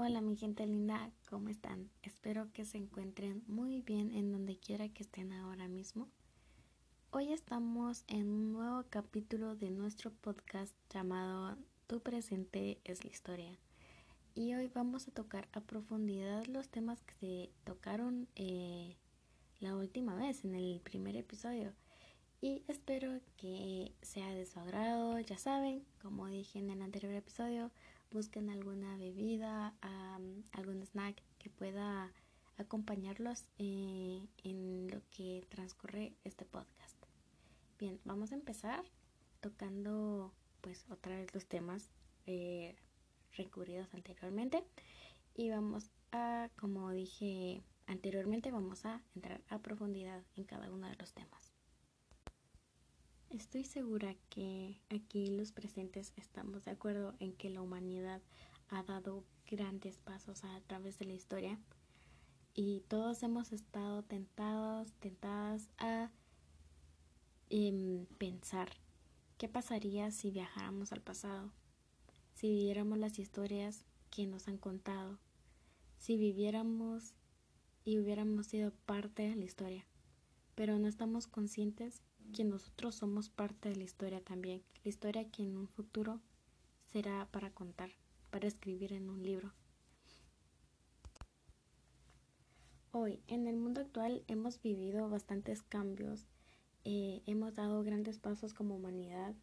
Hola mi gente linda, ¿cómo están? Espero que se encuentren muy bien en donde quiera que estén ahora mismo. Hoy estamos en un nuevo capítulo de nuestro podcast llamado Tu presente es la historia. Y hoy vamos a tocar a profundidad los temas que se tocaron eh, la última vez en el primer episodio. Y espero que sea de su agrado, ya saben, como dije en el anterior episodio, busquen alguna bebida, algún snack que pueda acompañarlos eh, en lo que transcurre este podcast. Bien, vamos a empezar tocando pues otra vez los temas eh, recurridos anteriormente y vamos a, como dije anteriormente, vamos a entrar a profundidad en cada uno de los temas. Estoy segura que aquí los presentes estamos de acuerdo en que la humanidad ha dado grandes pasos a través de la historia. Y todos hemos estado tentados, tentadas a em, pensar qué pasaría si viajáramos al pasado, si viviéramos las historias que nos han contado, si viviéramos y hubiéramos sido parte de la historia, pero no estamos conscientes que nosotros somos parte de la historia también, la historia que en un futuro será para contar, para escribir en un libro. Hoy, en el mundo actual, hemos vivido bastantes cambios, eh, hemos dado grandes pasos como humanidad.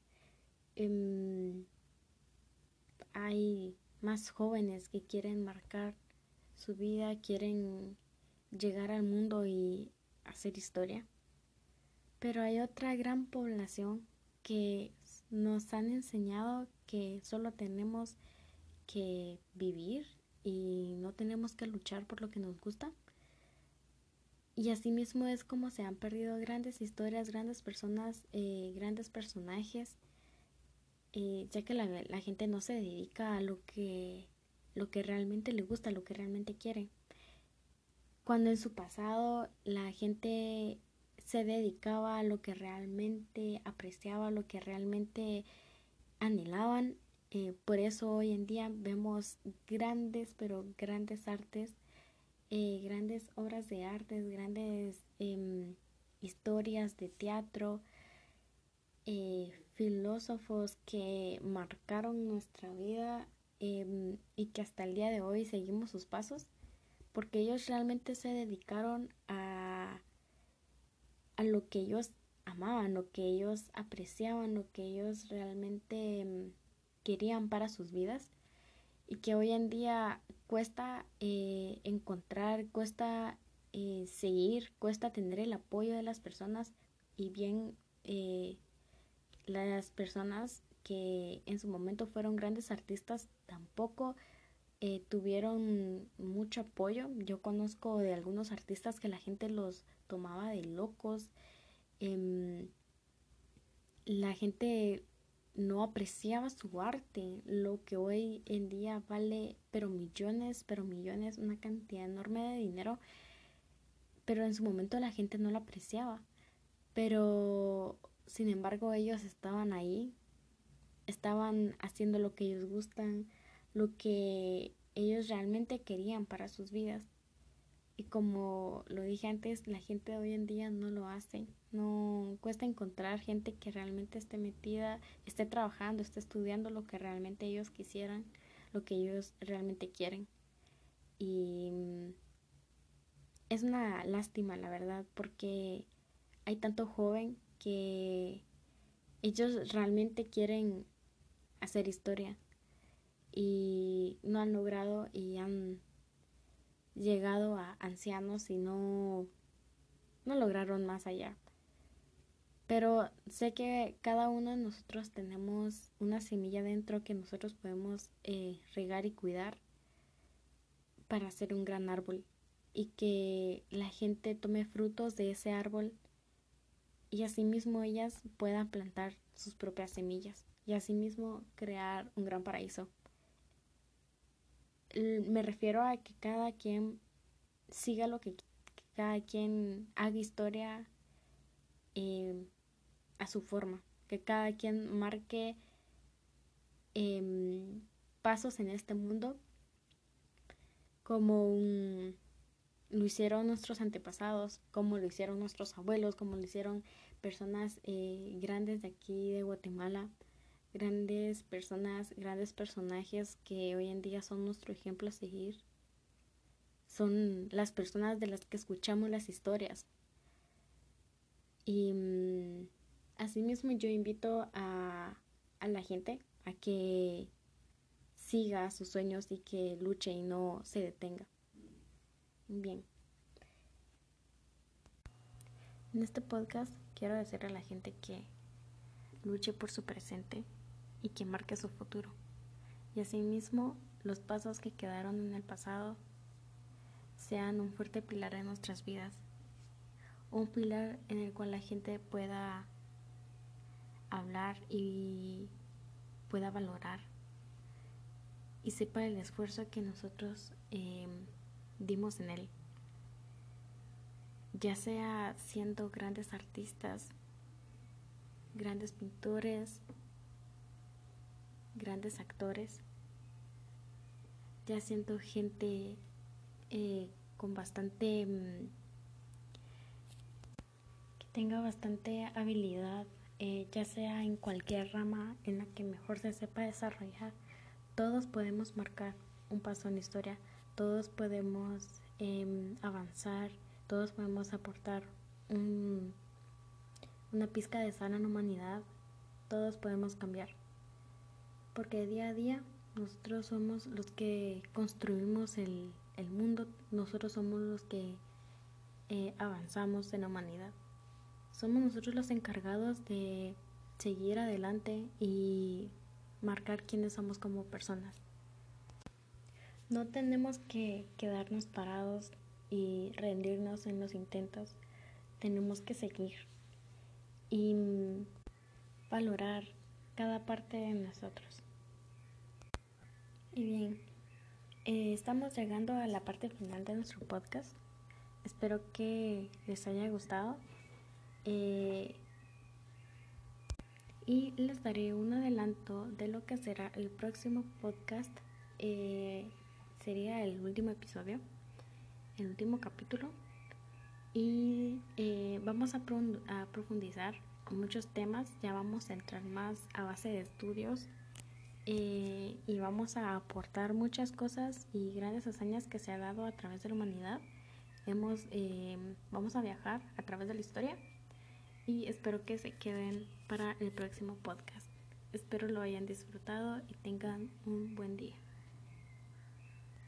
Em, hay más jóvenes que quieren marcar su vida, quieren llegar al mundo y hacer historia. Pero hay otra gran población que nos han enseñado que solo tenemos que vivir y no tenemos que luchar por lo que nos gusta. Y asimismo es como se han perdido grandes historias, grandes personas, eh, grandes personajes, eh, ya que la, la, gente no se dedica a lo que, lo que realmente le gusta, lo que realmente quiere. Cuando en su pasado la gente se dedicaba a lo que realmente apreciaba, lo que realmente anhelaban. Eh, por eso hoy en día vemos grandes, pero grandes artes, eh, grandes obras de arte, grandes em, historias de teatro, eh, filósofos que marcaron nuestra vida em, y que hasta el día de hoy seguimos sus pasos, porque ellos realmente se dedicaron a a lo que ellos amaban, lo que ellos apreciaban, lo que ellos realmente mm, querían para sus vidas y que hoy en día cuesta eh, encontrar, cuesta eh, seguir, cuesta tener el apoyo de las personas y bien eh, las personas que en su momento fueron grandes artistas tampoco tuvieron mucho apoyo. Yo conozco de algunos artistas que la gente los tomaba de locos. Em, la gente no apreciaba su arte, lo que hoy en día vale pero millones, pero millones, una cantidad enorme de dinero, pero en su momento la gente no lo apreciaba. Pero sin embargo ellos estaban ahí, estaban haciendo lo que ellos gustan, lo que ellos realmente querían para sus vidas. Y como lo dije antes, la gente de hoy en día no lo hace. No cuesta encontrar gente que realmente esté metida, esté trabajando, esté estudiando lo que realmente ellos quisieran, lo que ellos realmente quieren. Y mm, es una lástima, la verdad, porque hay tanto joven que ellos realmente quieren hacer historia y no han logrado y han llegado a ancianos y no, no lograron más allá. Pero sé que cada uno de nosotros tenemos una semilla dentro que nosotros podemos eh, regar y cuidar para hacer un gran árbol y que la gente tome frutos de ese árbol y asimismo ellas puedan plantar sus propias semillas y asimismo crear un gran paraíso me refiero a que cada quien siga lo que, cada quien haga historia em, a su forma, que cada quien marque em, pasos en este mundo como lo hicieron nuestros antepasados, como lo hicieron nuestros abuelos, como lo hicieron personas eh, grandes de aquí de Guatemala, grandes personas, grandes personajes que hoy en día son nuestro ejemplo a seguir. Son las personas de las que escuchamos las historias. Y mm, asimismo yo invito a, a la gente a que siga sus sueños y que luche y no se detenga. Bien. En este podcast quiero decirle a la gente que luche por su presente y que marque su futuro. Y asimismo, los pasos que quedaron en el pasado sean un fuerte pilar en nuestras vidas. Un pilar en el cual la gente pueda hablar y pueda valorar y sepa el esfuerzo que nosotros em, dimos en él. Ya sea siendo grandes artistas, grandes pintores, grandes actores, ya siendo gente eh, con bastante em, que tenga bastante habilidad eh, ya sea en cualquier rama en la que mejor se sepa desarrollar todos podemos marcar un paso en la historia, todos podemos em, avanzar, todos podemos aportar una pizca de la humanidad, todos podemos cambiar. Porque día a día nosotros somos los que construimos el, mundo, nosotros somos los que eh, avanzamos en la humanidad. Somos nosotros los encargados de seguir adelante y marcar quiénes somos como personas. No tenemos que quedarnos parados y rendirnos en los intentos. Tenemos que seguir y valorar cada parte de nosotros. Y bien, eh, estamos llegando a la parte final de nuestro podcast. Espero que les haya gustado. Eh, y les daré un adelanto de lo que será el próximo podcast. Eh, sería el último episodio, el último capítulo. Y vamos a, profundizar en muchos temas, ya vamos a entrar más a base de estudios eh, y vamos a aportar muchas cosas y grandes hazañas que se ha dado a través de la humanidad. Hemos, vamos a viajar a través de la historia y espero que se queden para el próximo podcast. Espero lo hayan disfrutado y tengan un buen día.